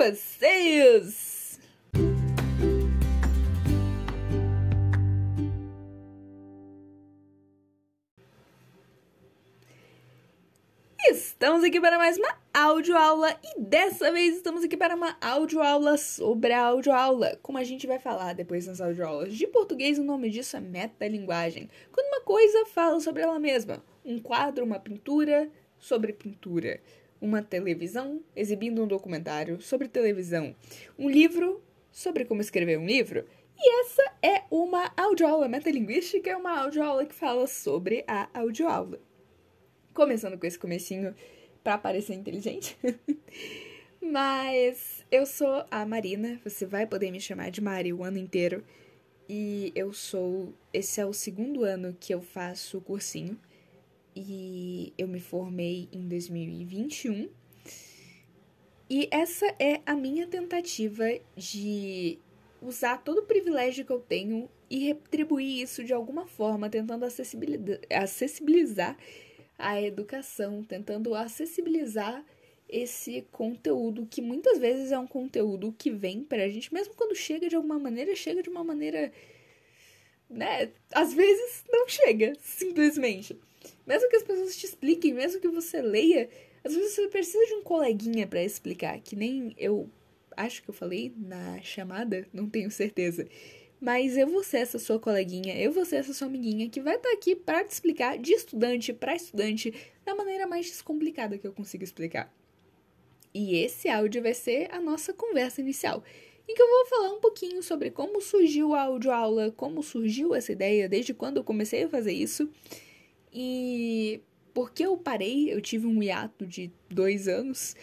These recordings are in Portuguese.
vocês! Estamos aqui para mais uma audioaula e dessa vez estamos aqui para uma audioaula sobre a audioaula. Como a gente vai falar depois nas audioaulas de português, o nome disso é metalinguagem. Quando uma coisa fala sobre ela mesma, um quadro, uma pintura sobre pintura uma televisão exibindo um documentário sobre televisão, um livro sobre como escrever um livro. E essa é uma audioaula metalinguística, é uma audioaula que fala sobre a audioaula. Começando com esse comecinho para parecer inteligente. Mas eu sou a Marina, você vai poder me chamar de Mari o ano inteiro. E eu sou. Esse é o segundo ano que eu faço o cursinho e eu me formei em 2021. E essa é a minha tentativa de usar todo o privilégio que eu tenho e retribuir isso de alguma forma, tentando acessibilizar a educação, tentando acessibilizar esse conteúdo que muitas vezes é um conteúdo que vem pra gente, mesmo quando chega de alguma maneira, chega de uma maneira, né? Às vezes não chega, simplesmente. Mesmo que as pessoas te expliquem, mesmo que você leia, às vezes você precisa de um coleguinha para explicar, que nem eu acho que eu falei na chamada, não tenho certeza. Mas eu vou ser essa sua coleguinha, eu vou ser essa sua amiguinha que vai estar tá aqui para te explicar de estudante para estudante da maneira mais descomplicada que eu consigo explicar. E esse áudio vai ser a nossa conversa inicial, em que eu vou falar um pouquinho sobre como surgiu a audioaula, como surgiu essa ideia, desde quando eu comecei a fazer isso e porque eu parei, eu tive um hiato de dois anos.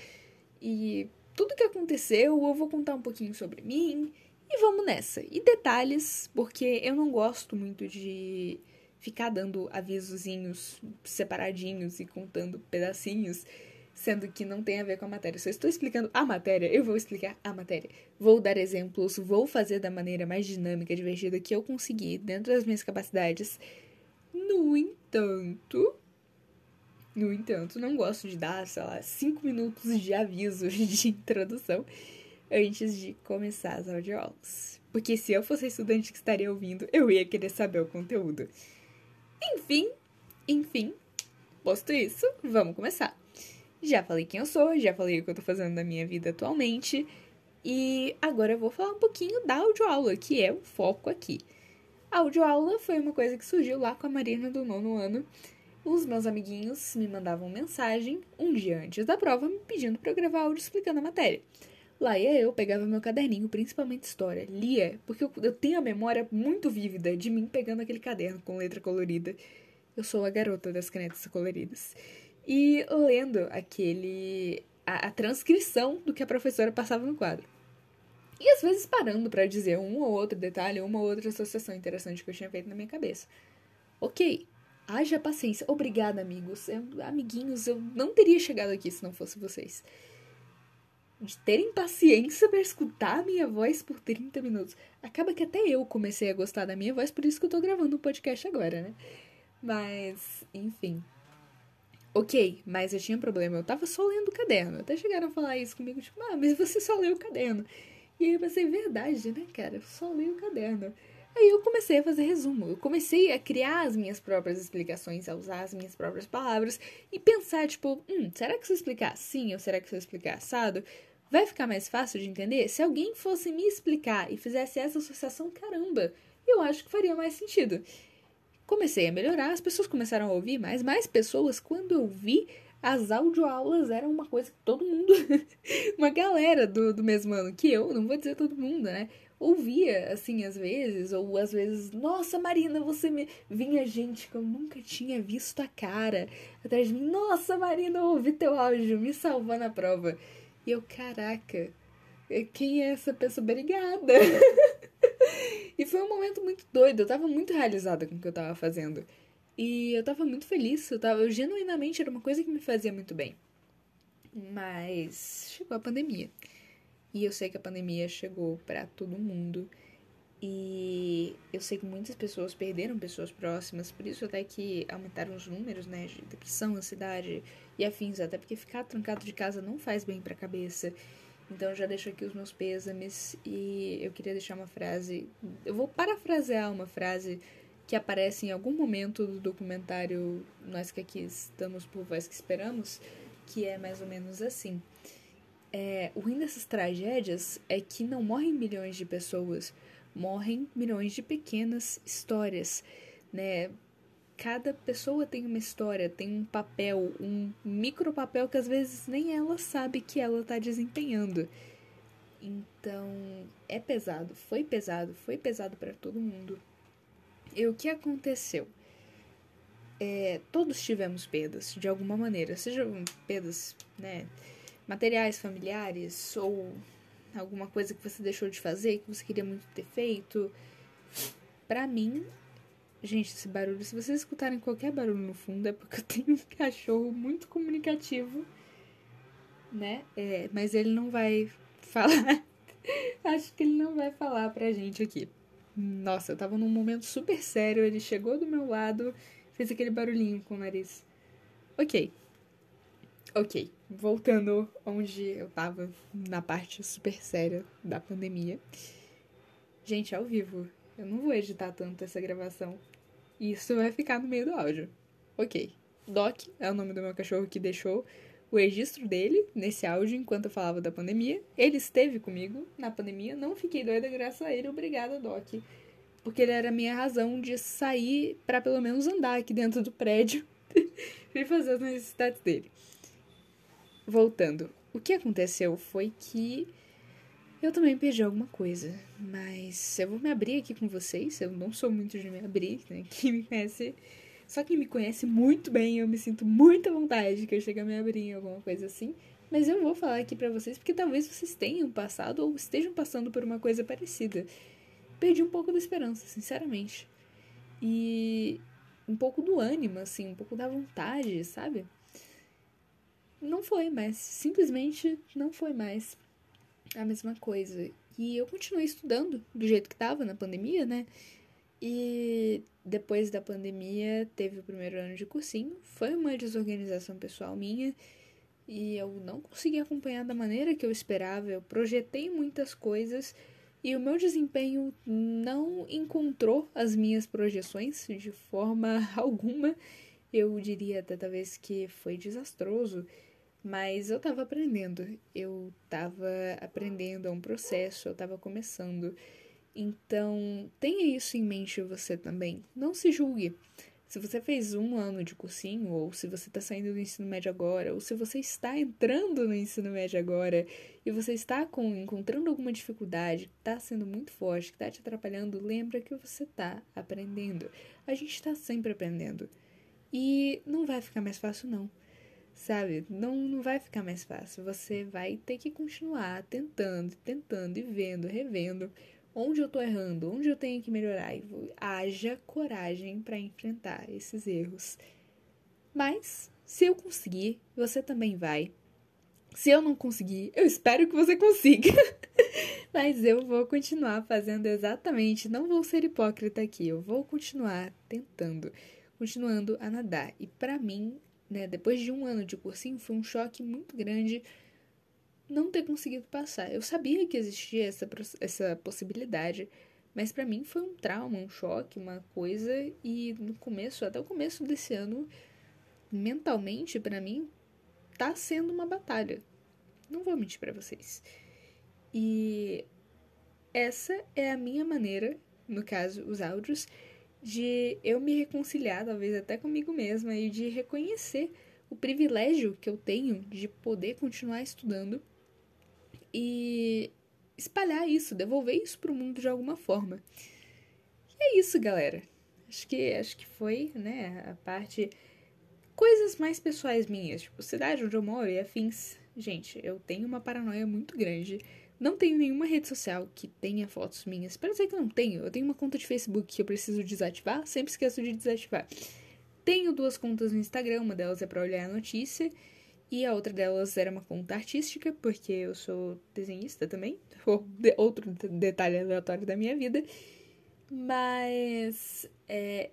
E tudo que aconteceu, eu vou contar um pouquinho sobre mim. E vamos nessa. E detalhes, porque eu não gosto muito de ficar dando avisozinhos separadinhos e contando pedacinhos, sendo que não tem a ver com a matéria. Se eu estou explicando a matéria, eu vou explicar a matéria. Vou dar exemplos, vou fazer da maneira mais dinâmica, divertida que eu conseguir, dentro das minhas capacidades. No entanto, no entanto, não gosto de dar, sei lá, cinco minutos de aviso de introdução antes de começar as audioaulas. Porque se eu fosse estudante que estaria ouvindo, eu ia querer saber o conteúdo. Enfim, enfim, posto isso, vamos começar. Já falei quem eu sou, já falei o que eu tô fazendo na minha vida atualmente, e agora eu vou falar um pouquinho da audioaula, que é o foco aqui. A audioaula foi uma coisa que surgiu lá com a Marina do nono ano. Os meus amiguinhos me mandavam mensagem um dia antes da prova me pedindo para eu gravar áudio explicando a matéria. Lá ia eu, pegava meu caderninho, principalmente história, lia, porque eu, eu tenho a memória muito vívida de mim pegando aquele caderno com letra colorida. Eu sou a garota das canetas coloridas. E lendo aquele. a, a transcrição do que a professora passava no quadro. E às vezes parando para dizer um ou outro detalhe, uma ou outra associação interessante que eu tinha feito na minha cabeça. Ok, haja paciência. Obrigada, amigos. Eu, amiguinhos, eu não teria chegado aqui se não fosse vocês. De terem paciência para escutar a minha voz por 30 minutos. Acaba que até eu comecei a gostar da minha voz, por isso que eu tô gravando o um podcast agora, né? Mas, enfim. Ok, mas eu tinha um problema. Eu tava só lendo o caderno. Até chegaram a falar isso comigo, tipo, ah, mas você só leu o caderno. E aí eu pensei, verdade, né, cara? Eu só leio o caderno. Aí eu comecei a fazer resumo. Eu comecei a criar as minhas próprias explicações, a usar as minhas próprias palavras e pensar, tipo, hum, será que se eu explicar assim ou será que se eu explicar assado, vai ficar mais fácil de entender? Se alguém fosse me explicar e fizesse essa associação, caramba, eu acho que faria mais sentido. Comecei a melhorar, as pessoas começaram a ouvir mais, mais pessoas, quando eu vi, as audioaulas eram uma coisa que todo mundo, uma galera do, do mesmo ano que eu, não vou dizer todo mundo, né? Ouvia, assim, às vezes, ou às vezes, nossa, Marina, você me. Vinha gente que eu nunca tinha visto a cara atrás de mim, nossa, Marina, eu ouvi teu áudio, me salvou na prova. E eu, caraca, quem é essa pessoa? Obrigada! e foi um momento muito doido, eu tava muito realizada com o que eu tava fazendo. E eu tava muito feliz, eu tava, eu, genuinamente era uma coisa que me fazia muito bem. Mas chegou a pandemia. E eu sei que a pandemia chegou para todo mundo. E eu sei que muitas pessoas perderam pessoas próximas, por isso até que aumentaram os números, né, de depressão, ansiedade e afins, até porque ficar trancado de casa não faz bem para a cabeça. Então já deixo aqui os meus pêsames e eu queria deixar uma frase. Eu vou parafrasear uma frase que aparece em algum momento do documentário Nós que aqui estamos por Voz que Esperamos, que é mais ou menos assim. É, o ruim dessas tragédias é que não morrem milhões de pessoas, morrem milhões de pequenas histórias, né? Cada pessoa tem uma história, tem um papel, um micro papel que às vezes nem ela sabe que ela está desempenhando. Então, é pesado, foi pesado, foi pesado para todo mundo. E o que aconteceu? É, todos tivemos perdas, de alguma maneira, sejam perdas, né, materiais, familiares, ou alguma coisa que você deixou de fazer, que você queria muito ter feito. Para mim, gente, esse barulho, se vocês escutarem qualquer barulho no fundo, é porque eu tenho um cachorro muito comunicativo, né? É, mas ele não vai falar. Acho que ele não vai falar pra gente aqui. Nossa, eu tava num momento super sério, ele chegou do meu lado, fez aquele barulhinho com o nariz. Ok. Ok. Voltando onde eu tava, na parte super séria da pandemia. Gente, ao vivo. Eu não vou editar tanto essa gravação. Isso vai ficar no meio do áudio. Ok. Doc é o nome do meu cachorro que deixou o registro dele nesse áudio enquanto eu falava da pandemia. Ele esteve comigo na pandemia, não fiquei doida graças a ele. Obrigada, Doc. Porque ele era a minha razão de sair para pelo menos andar aqui dentro do prédio e fazer as necessidades dele. Voltando, o que aconteceu foi que eu também perdi alguma coisa, mas eu vou me abrir aqui com vocês. Eu não sou muito de me abrir, né? Quem me conhece só quem me conhece muito bem, eu me sinto muita vontade que eu chegue a me abrir em alguma coisa assim. Mas eu vou falar aqui para vocês porque talvez vocês tenham passado ou estejam passando por uma coisa parecida. Perdi um pouco da esperança, sinceramente. E um pouco do ânimo, assim, um pouco da vontade, sabe? Não foi mais, simplesmente não foi mais a mesma coisa. E eu continuei estudando do jeito que tava na pandemia, né? E depois da pandemia, teve o primeiro ano de cursinho. Foi uma desorganização pessoal minha e eu não consegui acompanhar da maneira que eu esperava. Eu projetei muitas coisas e o meu desempenho não encontrou as minhas projeções de forma alguma. Eu diria até talvez que foi desastroso, mas eu tava aprendendo. Eu tava aprendendo, é um processo, eu tava começando. Então, tenha isso em mente você também. Não se julgue. Se você fez um ano de cursinho, ou se você está saindo do ensino médio agora, ou se você está entrando no ensino médio agora e você está com, encontrando alguma dificuldade que está sendo muito forte, que está te atrapalhando, lembra que você está aprendendo. A gente está sempre aprendendo. E não vai ficar mais fácil, não. Sabe? Não, não vai ficar mais fácil. Você vai ter que continuar tentando, tentando e vendo, revendo onde eu tô errando, onde eu tenho que melhorar e haja coragem para enfrentar esses erros. Mas se eu conseguir, você também vai. Se eu não conseguir, eu espero que você consiga. Mas eu vou continuar fazendo exatamente, não vou ser hipócrita aqui, eu vou continuar tentando, continuando a nadar. E para mim, né, depois de um ano de cursinho, foi um choque muito grande não ter conseguido passar. Eu sabia que existia essa, essa possibilidade, mas para mim foi um trauma, um choque, uma coisa. E no começo, até o começo desse ano, mentalmente, para mim, tá sendo uma batalha. Não vou mentir para vocês. E essa é a minha maneira, no caso, os áudios, de eu me reconciliar, talvez até comigo mesma, e de reconhecer o privilégio que eu tenho de poder continuar estudando e espalhar isso, devolver isso para o mundo de alguma forma. E é isso, galera. Acho que acho que foi, né, a parte coisas mais pessoais minhas, tipo cidade onde eu moro e afins. Gente, eu tenho uma paranoia muito grande. Não tenho nenhuma rede social que tenha fotos minhas. Para dizer que eu não tenho, eu tenho uma conta de Facebook que eu preciso desativar, sempre esqueço de desativar. Tenho duas contas no Instagram, uma delas é para olhar a notícia e a outra delas era uma conta artística, porque eu sou desenhista também. Outro detalhe aleatório da minha vida. Mas é,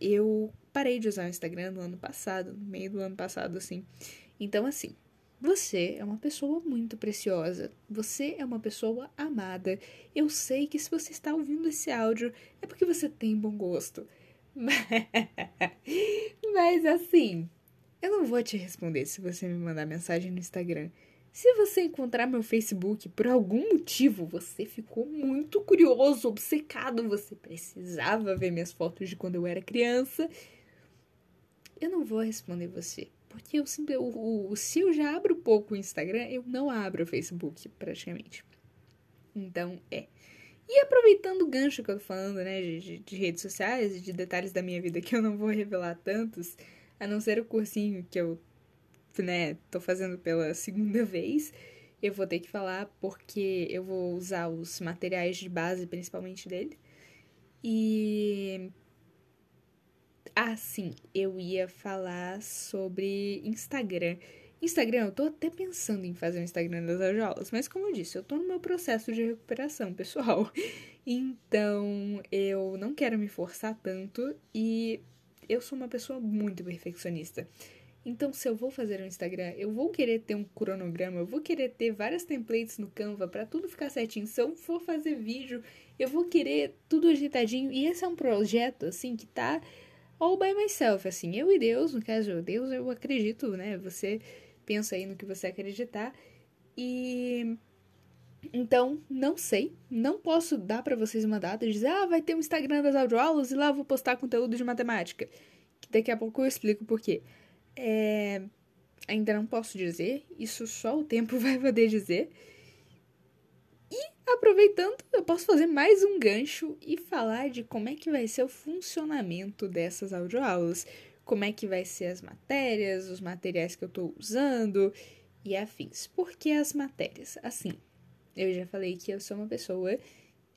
eu parei de usar o Instagram no ano passado, no meio do ano passado, assim. Então, assim, Você é uma pessoa muito preciosa. Você é uma pessoa amada. Eu sei que se você está ouvindo esse áudio é porque você tem bom gosto. Mas, assim, eu não vou te responder se você me mandar mensagem no Instagram. Se você encontrar meu Facebook por algum motivo, você ficou muito curioso, obcecado, você precisava ver minhas fotos de quando eu era criança. Eu não vou responder você. Porque eu sempre, o, o, se eu já abro pouco o Instagram, eu não abro o Facebook, praticamente. Então, é. E aproveitando o gancho que eu tô falando, né, de, de redes sociais e de detalhes da minha vida que eu não vou revelar tantos, a não ser o cursinho que eu, né, tô fazendo pela segunda vez, eu vou ter que falar porque eu vou usar os materiais de base, principalmente dele. E ah, sim, eu ia falar sobre Instagram. Instagram, eu tô até pensando em fazer um Instagram das aulas, mas como eu disse, eu tô no meu processo de recuperação pessoal. Então, eu não quero me forçar tanto e eu sou uma pessoa muito perfeccionista. Então, se eu vou fazer um Instagram, eu vou querer ter um cronograma, eu vou querer ter várias templates no Canva para tudo ficar certinho. Se eu for fazer vídeo, eu vou querer tudo ajeitadinho. E esse é um projeto, assim, que tá all by myself, assim, eu e Deus, no caso, Deus eu acredito, né? Você pensa aí no que você acreditar. E então, não sei, não posso dar para vocês uma data e dizer, ah, vai ter um Instagram das audioaulas e lá vou postar conteúdo de matemática. Que daqui a pouco eu explico por quê. É... Ainda não posso dizer, isso só o tempo vai poder dizer. Aproveitando, eu posso fazer mais um gancho e falar de como é que vai ser o funcionamento dessas audioaulas, como é que vai ser as matérias, os materiais que eu estou usando e afins. Por que as matérias? Assim, eu já falei que eu sou uma pessoa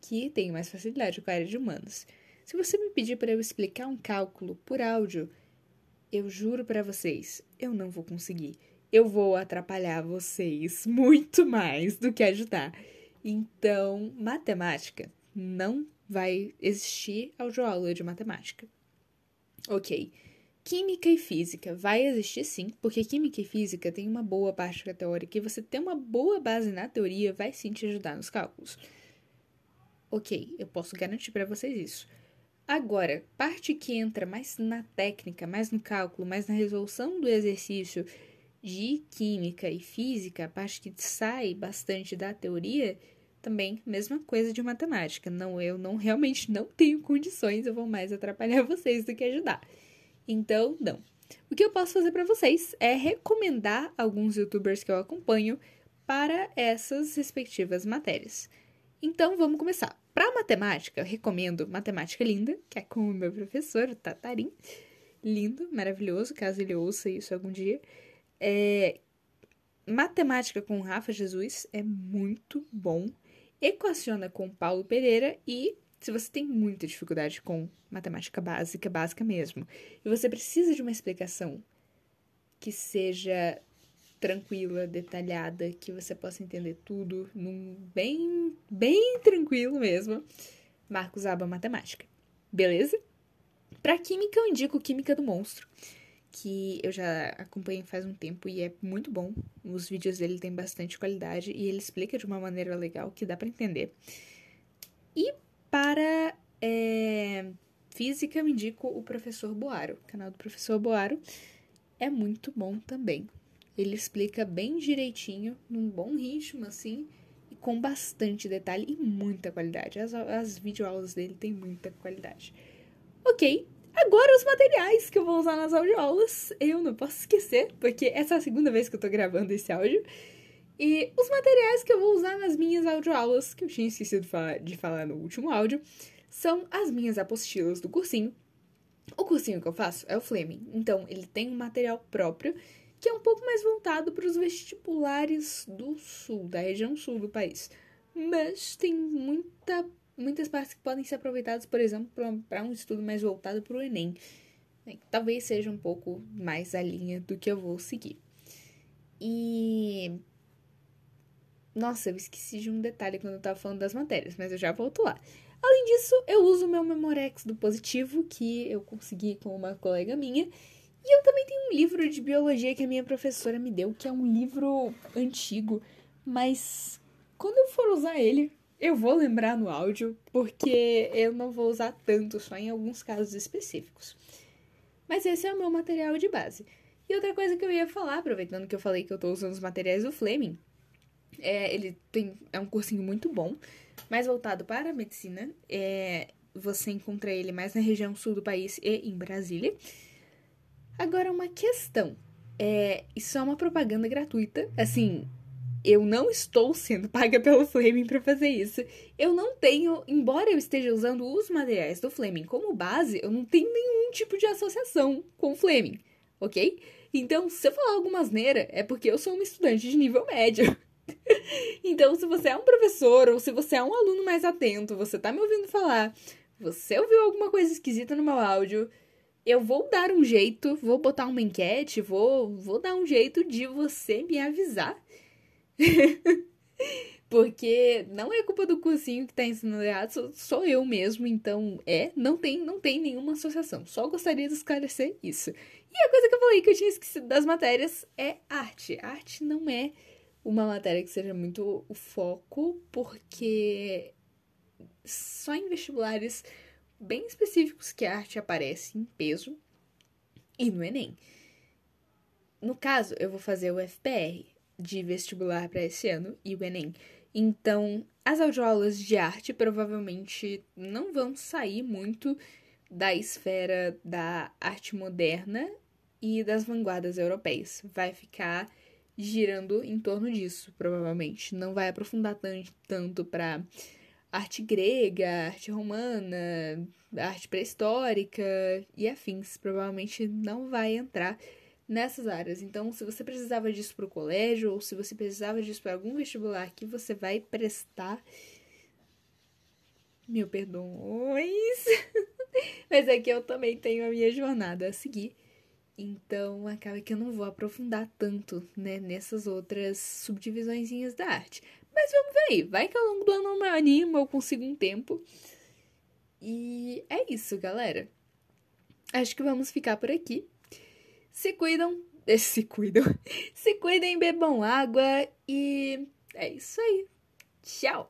que tem mais facilidade com a área de humanos. Se você me pedir para eu explicar um cálculo por áudio, eu juro para vocês, eu não vou conseguir. Eu vou atrapalhar vocês muito mais do que ajudar. Então, matemática não vai existir audioaula de matemática. Ok. Química e física vai existir sim, porque química e física tem uma boa parte teórica e você ter uma boa base na teoria vai sim te ajudar nos cálculos. Ok, eu posso garantir para vocês isso. Agora, parte que entra mais na técnica, mais no cálculo, mais na resolução do exercício de química e física, a parte que sai bastante da teoria, também mesma coisa de matemática. Não, eu não realmente não tenho condições, eu vou mais atrapalhar vocês do que ajudar. Então, não. O que eu posso fazer para vocês é recomendar alguns youtubers que eu acompanho para essas respectivas matérias. Então, vamos começar. Para matemática, eu recomendo Matemática Linda, que é com o meu professor, o Tatarim. Lindo, maravilhoso, caso ele ouça isso algum dia. É, Matemática com Rafa Jesus é muito bom. Equaciona com Paulo Pereira e se você tem muita dificuldade com matemática básica, básica mesmo, e você precisa de uma explicação que seja tranquila, detalhada, que você possa entender tudo num bem, bem tranquilo mesmo, Marcos Aba Matemática. Beleza? Para química eu indico Química do Monstro que eu já acompanhei faz um tempo e é muito bom. Os vídeos dele têm bastante qualidade e ele explica de uma maneira legal que dá para entender. E para é, física, eu indico o professor Boaro. O canal do professor Boaro é muito bom também. Ele explica bem direitinho, num bom ritmo, assim, e com bastante detalhe e muita qualidade. As, as videoaulas dele têm muita qualidade. Ok, Agora os materiais que eu vou usar nas audioaulas, eu não posso esquecer, porque essa é a segunda vez que eu tô gravando esse áudio. E os materiais que eu vou usar nas minhas audioaulas, que eu tinha esquecido de falar, no último áudio, são as minhas apostilas do cursinho. O cursinho que eu faço é o Fleming, então ele tem um material próprio que é um pouco mais voltado para os vestibulares do sul, da região sul do país. Mas tem muita muitas partes que podem ser aproveitadas, por exemplo, para um estudo mais voltado para o Enem. Talvez seja um pouco mais a linha do que eu vou seguir. E. Nossa, eu esqueci de um detalhe quando eu estava falando das matérias, mas eu já volto lá. Além disso, eu uso o meu Memorex do positivo, que eu consegui com uma colega minha, E eu também tenho um livro de biologia que a minha professora me deu, que é um livro antigo, mas quando eu for usar ele, eu vou lembrar no áudio, porque eu não vou usar tanto, só em alguns casos específicos. Mas esse é o meu material de base. E outra coisa que eu ia falar, aproveitando que eu falei que eu tô usando os materiais do Fleming, é, ele tem, é um cursinho muito bom, mais voltado para a medicina. É, você encontra ele mais na região sul do país e em Brasília. Agora, uma questão. É, isso é uma propaganda gratuita. Assim, eu não estou sendo paga pelo Fleming para fazer isso. Eu não tenho, embora eu esteja usando os materiais do Fleming como base, eu não tenho nenhum tipo de associação com o Fleming, ok? Então, se eu falar alguma asneira, é porque eu sou uma estudante de nível médio. então, se você é um professor ou se você é um aluno mais atento, você tá me ouvindo falar, você ouviu alguma coisa esquisita no meu áudio, eu vou dar um jeito, vou botar uma enquete, vou, vou dar um jeito de você me avisar Porque não é culpa do cursinho que tá ensinando errado, sou, sou, eu mesmo, então é, não tem, não tem nenhuma associação. Só gostaria de esclarecer isso. E a coisa que eu falei que eu tinha esquecido das matérias é arte. Arte não é uma matéria que seja muito o foco, porque só em vestibulares bem específicos que a arte aparece em peso e no Enem. No caso, eu vou fazer o FPR, de vestibular para esse ano e o Enem. Então, as audioaulas de arte provavelmente não vão sair muito da esfera da arte moderna e das vanguardas europeias. Vai ficar girando em torno disso, provavelmente. Não vai aprofundar tanto para arte grega, arte romana, arte pré-histórica e afins. Provavelmente não vai entrar nessas áreas. Então, se você precisava disso para o colégio ou se você precisava disso para algum vestibular que você vai prestar, meu perdões. Mas é que eu também tenho a minha jornada a seguir. Então, acaba que eu não vou aprofundar tanto, né, nessas outras subdivisõezinhas da arte. Mas vamos ver aí. Vai que ao longo do ano eu me animo, eu consigo um tempo. E é isso, galera. Acho que vamos ficar por aqui. Se cuidam, se cuidam, se cuidem, bebam água e é isso aí. Tchau!